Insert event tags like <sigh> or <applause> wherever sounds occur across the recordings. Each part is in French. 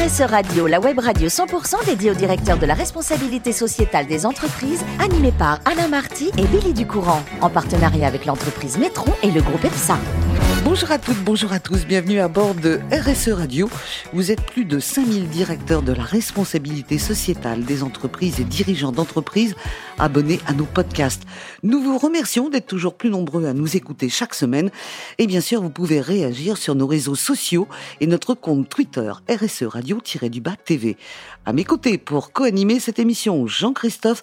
Radio, la web radio 100% dédiée au directeur de la responsabilité sociétale des entreprises, animée par Alain Marty et Billy Ducourant, en partenariat avec l'entreprise Métron et le groupe EPSA. Bonjour à toutes, bonjour à tous, bienvenue à bord de RSE Radio. Vous êtes plus de 5000 directeurs de la responsabilité sociétale des entreprises et dirigeants d'entreprises abonnés à nos podcasts. Nous vous remercions d'être toujours plus nombreux à nous écouter chaque semaine et bien sûr vous pouvez réagir sur nos réseaux sociaux et notre compte Twitter RSE Radio-du-Bas TV. À mes côtés pour co-animer cette émission, Jean-Christophe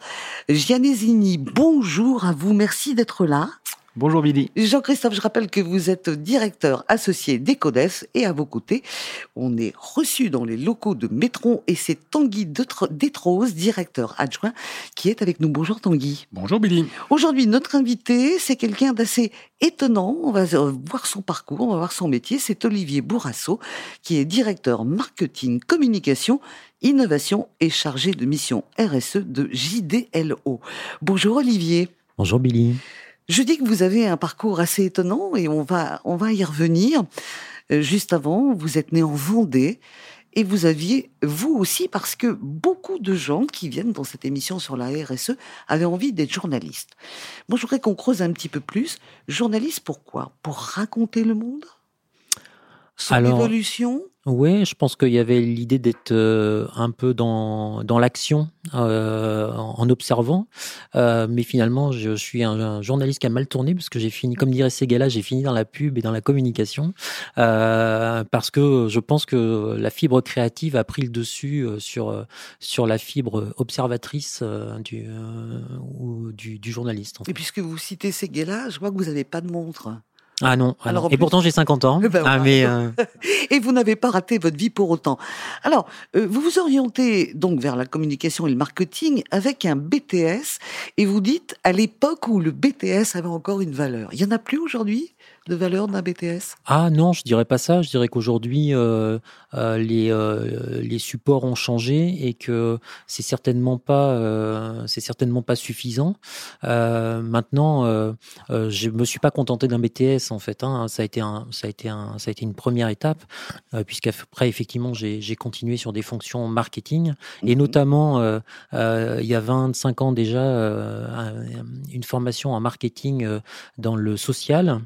Gianesini. Bonjour à vous, merci d'être là. Bonjour Billy. Jean-Christophe, je rappelle que vous êtes directeur associé d'Ecodes et à vos côtés, on est reçu dans les locaux de Métron et c'est Tanguy Détrose, directeur adjoint, qui est avec nous. Bonjour Tanguy. Bonjour Billy. Aujourd'hui, notre invité, c'est quelqu'un d'assez étonnant. On va voir son parcours, on va voir son métier. C'est Olivier Bourrasso, qui est directeur marketing, communication innovation et chargé de mission RSE de JDLO. Bonjour Olivier. Bonjour Billy. Je dis que vous avez un parcours assez étonnant et on va, on va y revenir. Euh, juste avant, vous êtes né en Vendée et vous aviez, vous aussi, parce que beaucoup de gens qui viennent dans cette émission sur la RSE avaient envie d'être journalistes. Moi, je voudrais qu'on creuse un petit peu plus. Journaliste, pourquoi? Pour raconter le monde? Son Alors, évolution? oui, je pense qu'il y avait l'idée d'être euh, un peu dans, dans l'action, euh, en observant. Euh, mais finalement, je suis un, journaliste qui a mal tourné parce que j'ai fini, comme dirait Segala, j'ai fini dans la pub et dans la communication. parce que je pense que la fibre créative a pris le dessus sur, sur la fibre observatrice du, du, du, journaliste. Et puisque vous citez Segala, je vois que vous n'avez pas de montre. Ah non. Alors, et pourtant j'ai 50 ans. <laughs> Ben ah, mais euh, <laughs> et vous n'avez pas raté votre vie pour autant. Alors, euh, vous vous orientez donc vers la communication et le marketing avec un BTS et vous dites à l'époque où le BTS avait encore une valeur. Il y en a plus aujourd'hui? De valeur d'un BTS Ah non, je dirais pas ça. Je dirais qu'aujourd'hui, euh, euh, les, euh, les supports ont changé et que c'est certainement pas c'est certainement pas suffisant. maintenant, je me suis pas contenté d'un BTS en fait. Hein. Ça a été un ça a été un ça a été une première étape puisqu'après effectivement j'ai continué sur des fonctions marketing et mhm. notamment il y a 25 ans déjà une formation en marketing dans le social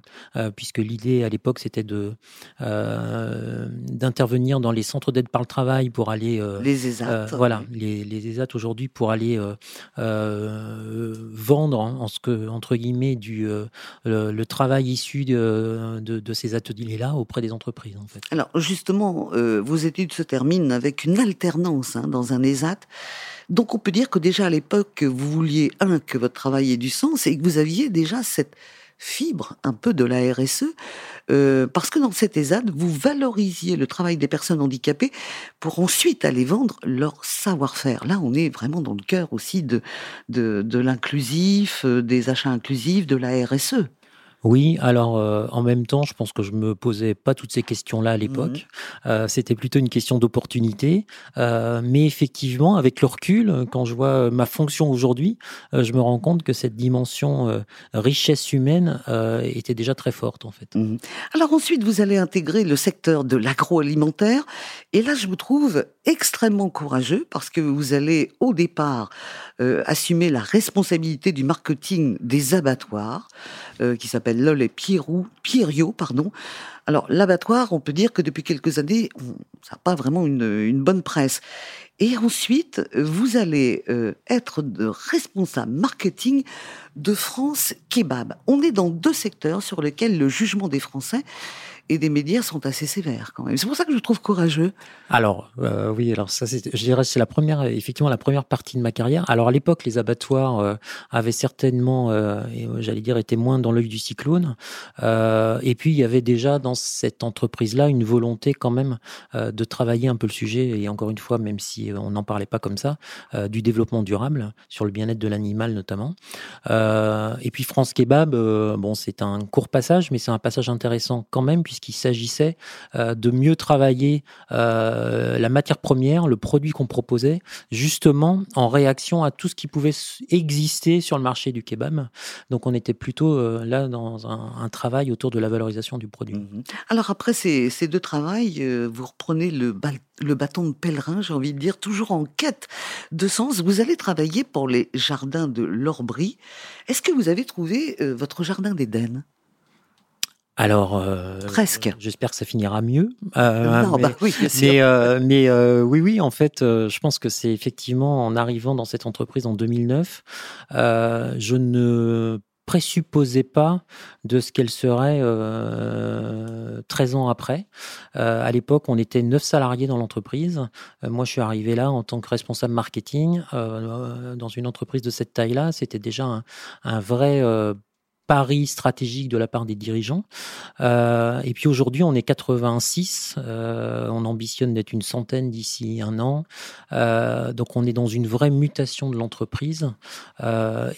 puisque l'idée à l'époque c'était de euh, d'intervenir dans les centres d'aide par le travail pour aller euh, les ESAT, euh, voilà les, les ESAT aujourd'hui pour aller vendre en ce que entre guillemets du le, travail issu de, de, ces ateliers là auprès des entreprises en fait. Alors justement, vos études se terminent avec une alternance hein, dans un ESAT. Donc on peut dire que déjà à l'époque, vous vouliez, un, que votre travail ait du sens et que vous aviez déjà cette, fibre un peu de la RSE, euh, parce que dans cet ESAD, vous valorisiez le travail des personnes handicapées pour ensuite aller vendre leur savoir-faire. Là, on est vraiment dans le cœur aussi de, de, l'inclusif, euh, des achats inclusifs, de la RSE. Oui, alors euh, en même temps, je pense que je me posais pas toutes ces questions-là à l'époque. Mmh. Euh, C'était plutôt une question d'opportunité. Euh, mais effectivement, avec le recul, quand je vois ma fonction aujourd'hui, je me rends compte que cette dimension richesse humaine était déjà très forte en fait. Mmh. Alors ensuite, vous allez intégrer le secteur de l'agroalimentaire. Et là, je vous trouve extrêmement courageux parce que vous allez au départ assumer la responsabilité du marketing des abattoirs, qui s'appelle LOL et Pierriot, pardon. Alors, l'abattoir, on peut dire que depuis quelques années, ça n'a pas vraiment une, bonne presse. Et ensuite, vous allez euh, être responsable marketing de France Kebab. On est dans deux secteurs sur lesquels le jugement des Français et des médias sont assez sévères quand même. C'est pour ça que je trouve courageux. Alors euh, oui, alors ça, je dirais, c'est la première, effectivement, la première partie de ma carrière. Alors à l'époque, les abattoirs euh, avaient certainement, euh, j'allais dire, été moins dans l'œil du cyclone. et puis il y avait déjà dans cette entreprise-là une volonté quand même de travailler un peu le sujet. Et encore une fois, même si on n'en parlait pas comme ça, du développement durable sur le bien-être de l'animal notamment. et puis France Kebab, bon, c'est un court passage, mais c'est un passage intéressant quand même puisque puisqu'il s'agissait de mieux travailler la matière première, le produit qu'on proposait, justement en réaction à tout ce qui pouvait exister sur le marché du kebab. Donc on était plutôt là dans un, travail autour de la valorisation du produit. Mmh Alors après ces, deux travails, vous reprenez le, bâton de pèlerin, j'ai envie de dire, toujours en quête de sens. Vous allez travailler pour les jardins de l'Orbry. Est-ce que vous avez trouvé euh, votre jardin d'Éden? Alors, euh, presque. J'espère que ça finira mieux. Euh, mais, bah oui, mais, oui, oui, en fait, je pense que c'est effectivement en arrivant dans cette entreprise en 2009, je ne présupposait pas de ce qu'elle serait euh, 13 ans après. Euh, à l'époque, on était 9 salariés dans l'entreprise. Euh, moi, je suis arrivé là en tant que responsable marketing euh, dans une entreprise de cette taille-là. C'était déjà un, un vrai pari stratégique de la part des dirigeants. Euh, et puis aujourd'hui, on est 86. Euh, on ambitionne d'être une centaine d'ici un an. Euh, donc on est dans une vraie mutation de l'entreprise.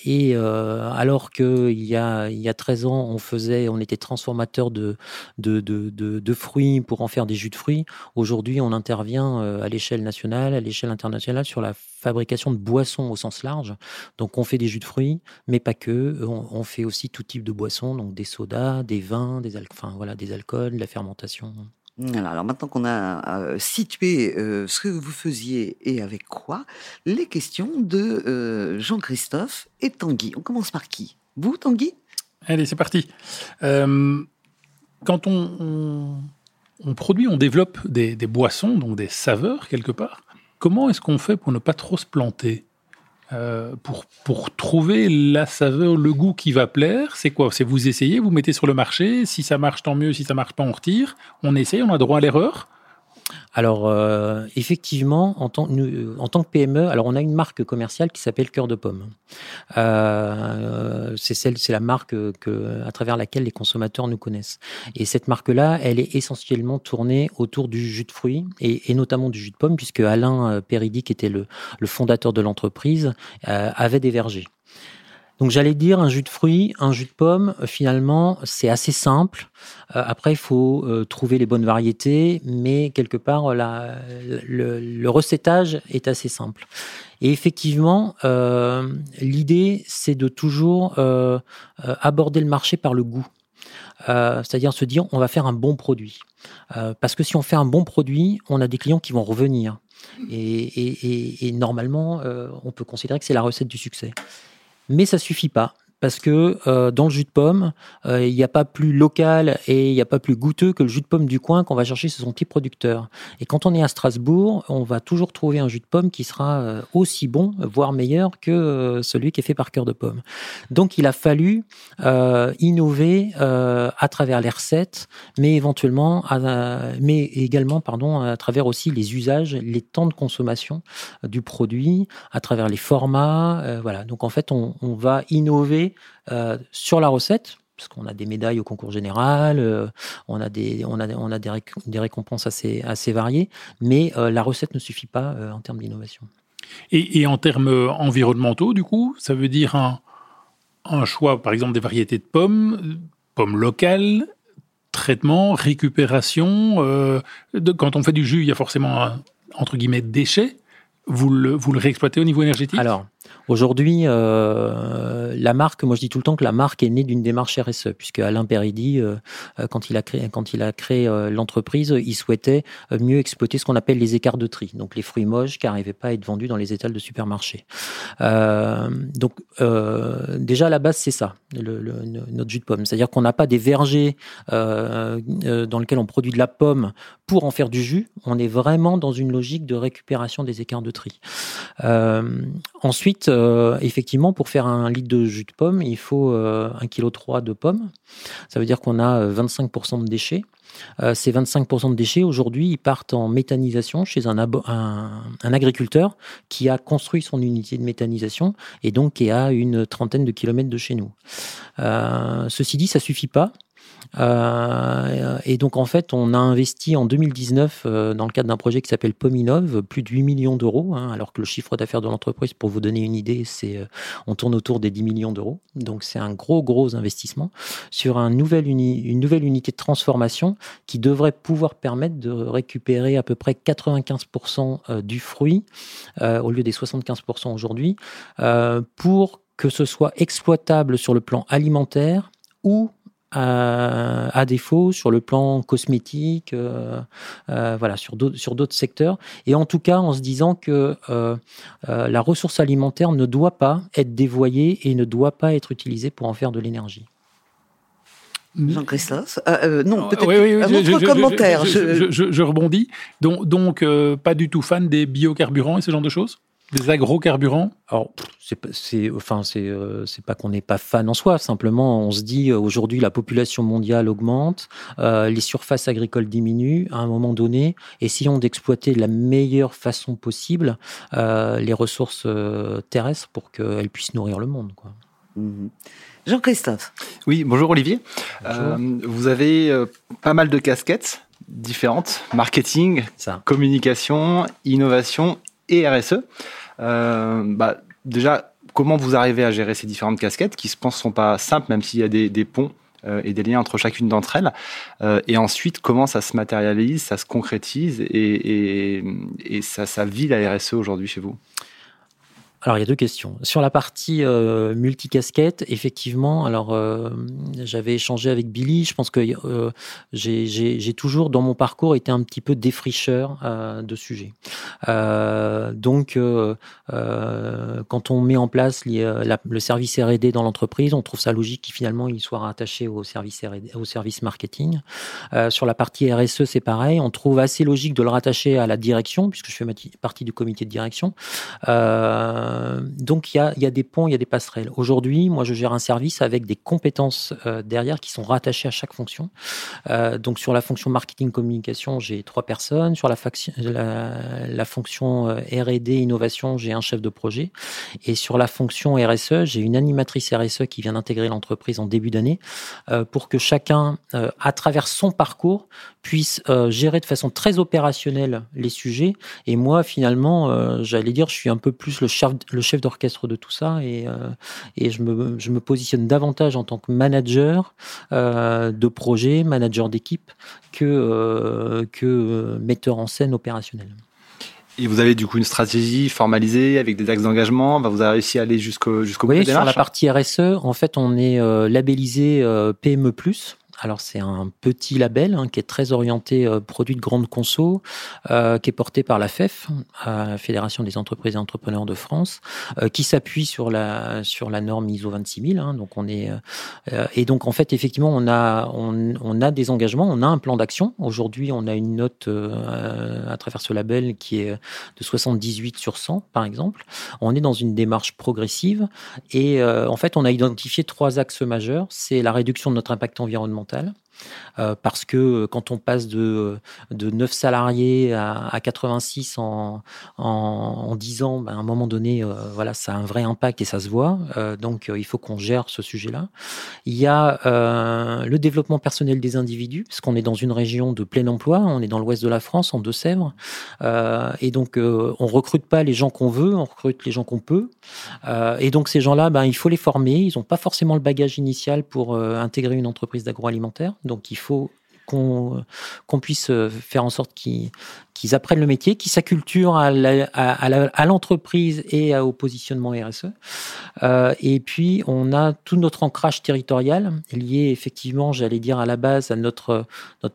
et alors qu'il y a, il y a 13 ans, on faisait, on était transformateur de, de, de, de, fruits pour en faire des jus de fruits. Aujourd'hui, on intervient à l'échelle nationale, à l'échelle internationale sur la fabrication de boissons au sens large. Donc on fait des jus de fruits, mais pas que. On, fait aussi tout type de boissons, donc des sodas, des vins, des, enfin, voilà, des alcools, de la fermentation. Alors maintenant qu'on a euh, situé euh, ce que vous faisiez et avec quoi, les questions de euh, Jean-Christophe et Tanguy. On commence par qui? Vous, Tanguy? Allez, c'est parti. quand on, on, produit, on développe des, des, boissons, donc des saveurs quelque part, Comment est-ce qu'on fait pour ne pas trop se planter? Euh, pour, pour trouver la saveur, le goût qui va plaire, c'est quoi? C'est vous essayez, vous mettez sur le marché, si ça marche tant mieux, si ça marche pas on retire, on essaye, on a droit à l'erreur alors, euh, effectivement, en tant, euh, que PME, alors on a une marque commerciale qui s'appelle Cœur de Pomme. Euh, c'est celle, c'est la marque que, à travers laquelle les consommateurs nous connaissent. Et cette marque-là, elle est essentiellement tournée autour du jus de fruits et, notamment du jus de pomme, puisque Alain Péridi, qui était le fondateur de l'entreprise, avait des vergers. Donc j'allais dire un jus de fruits, un jus de pomme, euh, finalement, c'est assez simple. Euh, après, il faut euh, trouver les bonnes variétés, mais quelque part, le, recettage est assez simple. Et effectivement, l'idée, c'est de toujours aborder le marché par le goût. C'est-à-dire se dire, on va faire un bon produit. parce que si on fait un bon produit, on a des clients qui vont revenir. Et normalement, on peut considérer que c'est la recette du succès. Mais ça suffit pas parce que euh, dans le jus de pomme, euh, il n'y a pas plus local et il n'y a pas plus goûteux que le jus de pomme du coin qu'on va chercher chez son petit producteur. Et quand on est à Strasbourg, on va toujours trouver un jus de pomme qui sera euh, aussi bon, voire meilleur que celui qui est fait par cœur de pomme. Donc il a fallu innover à travers les recettes, mais éventuellement, mais également, pardon, à travers aussi les usages, les temps de consommation du produit, à travers les formats. voilà. Donc en fait, on, on va innover euh, sur la recette, parce qu'on a des médailles au concours général, euh, on a des, on a, on a des, récompenses assez, assez variées, mais euh, la recette ne suffit pas en termes d'innovation. Et, en termes environnementaux, du coup, ça veut dire un, un choix, par exemple, des variétés de pommes, pommes locales, traitement, récupération. de, quand on fait du jus, il y a forcément un, entre guillemets, déchet. Vous le, vous le réexploitez au niveau énergétique? Alors, Aujourd'hui, euh, la marque, moi je dis tout le temps que la marque est née d'une démarche RSE, puisque Alain Peridi, euh, euh, quand il a créé, quand il a créé l'entreprise, il souhaitait mieux exploiter ce qu'on appelle les écarts de tri, donc les fruits moches qui n'arrivaient pas à être vendus dans les étals de supermarché. donc déjà à la base c'est ça, notre jus de pomme, c'est-à-dire qu'on n'a pas des vergers dans lesquels on produit de la pomme pour en faire du jus. On est vraiment dans une logique de récupération des écarts de tri. ensuite euh, effectivement, pour faire un litre de jus de pomme, il faut euh, 1,3 kg de pommes. Ça veut dire qu'on a 25% euh, de déchets. Euh, ces 25% de déchets, aujourd'hui, ils partent en méthanisation chez un, un, agriculteur qui a construit son unité de méthanisation et donc qui est à une trentaine de kilomètres de chez nous. ceci dit, ça suffit pas. Euh, et donc en fait, on a investi en 2019 euh, dans le cadre d'un projet qui s'appelle Pominov plus de 8 millions d'euros, hein, alors que le chiffre d'affaires de l'entreprise, pour vous donner une idée, c'est euh, on tourne autour des 10 millions d'euros. Donc c'est un gros gros investissement sur une nouvelle unité de transformation qui devrait pouvoir permettre de récupérer à peu près 95% du fruit au lieu des 75% aujourd'hui pour que ce soit exploitable sur le plan alimentaire ou à, défaut sur le plan cosmétique, euh, euh, voilà, sur d'autres secteurs. Et en tout cas, en se disant que euh, la ressource alimentaire ne doit pas être dévoyée et ne doit pas être utilisée pour en faire de l'énergie. Jean-Christophe Non, peut-être un autre commentaire. Je, rebondis. Donc, donc pas du tout fan des biocarburants et ce genre de choses? Des agrocarburants Alors, c'est, enfin, c'est, euh, c'est pas qu'on n'est pas fan en soi. Simplement, on se dit euh, aujourd'hui la population mondiale augmente, euh, les surfaces agricoles diminuent. À un moment donné, essayons d'exploiter de la meilleure façon possible les ressources terrestres pour qu'elles puissent nourrir le monde. Quoi. Mhm. Jean-Christophe. Oui, bonjour Olivier. vous avez pas mal de casquettes différentes marketing, communication, innovation et RSE. Euh, bah, déjà, comment vous arrivez à gérer ces différentes casquettes qui, je pense, sont pas simples, même s'il y a des, ponts euh, et des liens entre chacune d'entre elles. Euh, et ensuite, comment ça se matérialise, ça se concrétise et, ça, vit la RSE aujourd'hui chez vous? Alors il y a deux questions. Sur la partie euh, multicasquette, effectivement, alors j'avais échangé avec Billy. Je pense que j'ai toujours dans mon parcours été un petit peu défricheur de sujets. Euh, donc quand on met en place le service R&D dans l'entreprise, on trouve ça logique qu'il finalement il soit rattaché au service au service marketing. sur la partie RSE, c'est pareil. On trouve assez logique de le rattacher à la direction puisque je fais partie du comité de direction. Euh, euh, donc il y a, des ponts, il y a des passerelles. Aujourd'hui, moi je gère un service avec des compétences euh, derrière qui sont rattachées à chaque fonction. Euh, donc sur la fonction marketing communication, j'ai trois personnes. Sur la fonction R&D innovation, j'ai un chef de projet. Et sur la fonction RSE, j'ai une animatrice RSE qui vient d'intégrer l'entreprise en début d'année pour que chacun, à travers son parcours, puisse gérer de façon très opérationnelle les sujets. Et moi, finalement, j'allais dire, je suis un peu plus le chef, d'orchestre de tout ça et, euh, je, me, positionne davantage en tant que manager euh, de projet, manager d'équipe euh, que metteur en scène opérationnel. Et vous avez du coup une stratégie formalisée avec des axes d'engagement? Vous avez réussi à aller jusqu'au jusqu'au bout Oui, sur la partie RSE, en fait, on est labellisé PME+. Alors c'est un petit label hein, qui est très orienté euh, produit de grande conso, euh, qui est porté par la FEF, euh, Fédération des entreprises et entrepreneurs de France, qui s'appuie sur la sur la norme ISO 26000. Hein, donc on est et donc en fait effectivement on a on a des engagements, on a un plan d'action. Aujourd'hui on a une note à travers ce label qui est de 78 sur 100 par exemple. On est dans une démarche progressive et en fait on a identifié trois axes majeurs. C'est la réduction de notre impact environnemental occidentale euh, parce que euh, quand on passe de, de 9 salariés à, à 86 en, en, en, 10 ans, ben à un moment donné, euh, voilà, ça a un vrai impact et ça se voit. donc, il faut qu'on gère ce sujet-là. Il y a le développement personnel des individus, parce qu'on est dans une région de plein emploi, on est dans l'ouest de la France, en Deux-Sèvres, et donc on recrute pas les gens qu'on veut, on recrute les gens qu'on peut. et donc ces gens-là, ben, il faut les former. Ils n'ont pas forcément le bagage initial pour intégrer une entreprise d'agroalimentaire. Donc il faut qu'on puisse faire en sorte qu'ils qu'ils apprennent le métier, qu'ils s'acculturent à l'entreprise et au positionnement RSE. Euh, et puis, on a tout notre ancrage territorial lié effectivement, j'allais dire à la base, à notre,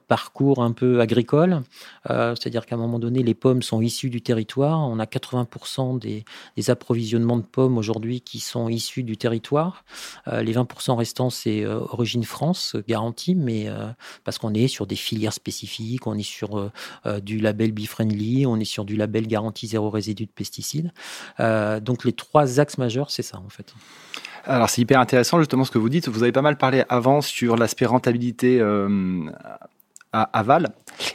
parcours un peu agricole. Euh, c'est-à-dire qu'à un moment donné, les pommes sont issues du territoire. On a 80% des, des, approvisionnements de pommes aujourd'hui qui sont issus du territoire. Euh, les 20% restants, c'est origine France, garantie, mais parce qu'on est sur des filières spécifiques, on est sur du label Be-Friendly, on est sur du label garantie zéro résidu de pesticides. Euh, donc les trois axes majeurs, c'est ça en fait. Alors c'est hyper intéressant justement ce que vous dites. Vous avez pas mal parlé avant sur l'aspect rentabilité euh, aval.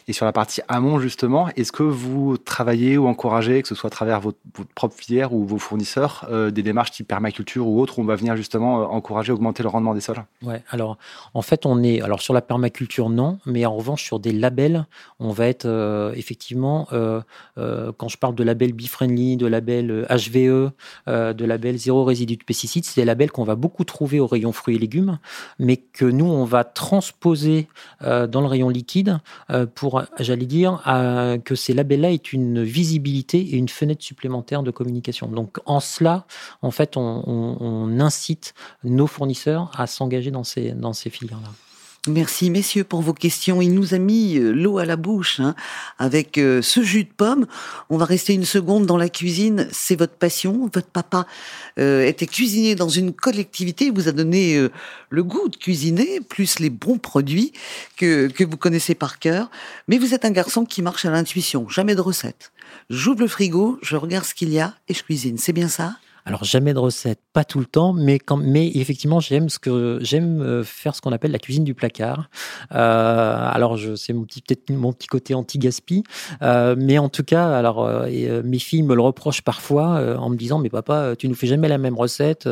Et sur la partie amont, justement, est-ce que vous travaillez ou encouragez, que ce soit à travers votre, propre filière ou vos fournisseurs, euh, des démarches type permaculture ou autres, où on va venir justement euh, encourager, augmenter le rendement des sols Ouais, alors en fait, on est, alors sur la permaculture, non, mais en revanche, sur des labels, on va être euh, effectivement, quand je parle de label Be-Friendly, de label HVE, de label zéro résidu de pesticides, c'est des labels qu'on va beaucoup trouver au rayon fruits et légumes, mais que nous, on va transposer dans le rayon liquide pour, j'allais dire, que ces labels-là aient une visibilité et une fenêtre supplémentaire de communication. Donc en cela, en fait, on, incite nos fournisseurs à s'engager dans ces, dans ces filières-là. Merci messieurs pour vos questions. Il nous a mis euh, l'eau à la bouche hein, avec euh, ce jus de pomme. On va rester une seconde dans la cuisine. C'est votre passion. Votre papa euh, était cuisinier dans une collectivité. Il vous a donné le goût de cuisiner, plus les bons produits que, que vous connaissez par cœur. Mais vous êtes un garçon qui marche à l'intuition. Jamais de recette. J'ouvre le frigo, je regarde ce qu'il y a et je cuisine. C'est bien ça? Alors jamais de recette, pas tout le temps, mais quand, mais effectivement j'aime ce que j'aime euh, faire ce qu'on appelle la cuisine du placard. Euh, alors je c'est mon petit peut-être mon petit côté anti gaspi, euh, mais en tout cas alors euh, mes filles me le reprochent parfois en me disant mais papa tu nous fais jamais la même recette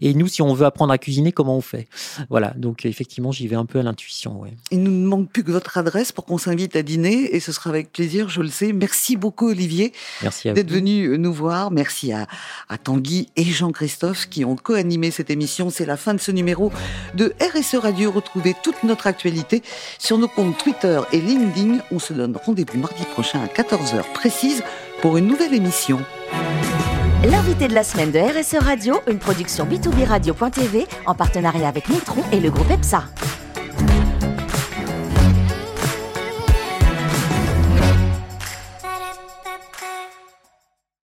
et nous si on veut apprendre à cuisiner comment on fait? Voilà donc effectivement j'y vais un peu à l'intuition. Ouais. Il nous manque plus que votre adresse pour qu'on s'invite à dîner et ce sera avec plaisir je le sais. Merci beaucoup Olivier. Merci d'être venu nous voir. Merci à à Guy et Jean-Christophe qui ont co-animé cette émission. C'est la fin de ce numéro de RSE Radio. Retrouvez toute notre actualité sur nos comptes Twitter et LinkedIn. On se donne rendez-vous mardi prochain à 14h précise pour une nouvelle émission. L'invité de la semaine de RSE Radio, une production B2B Radio.tv en partenariat avec Nitron et le groupe EPSA.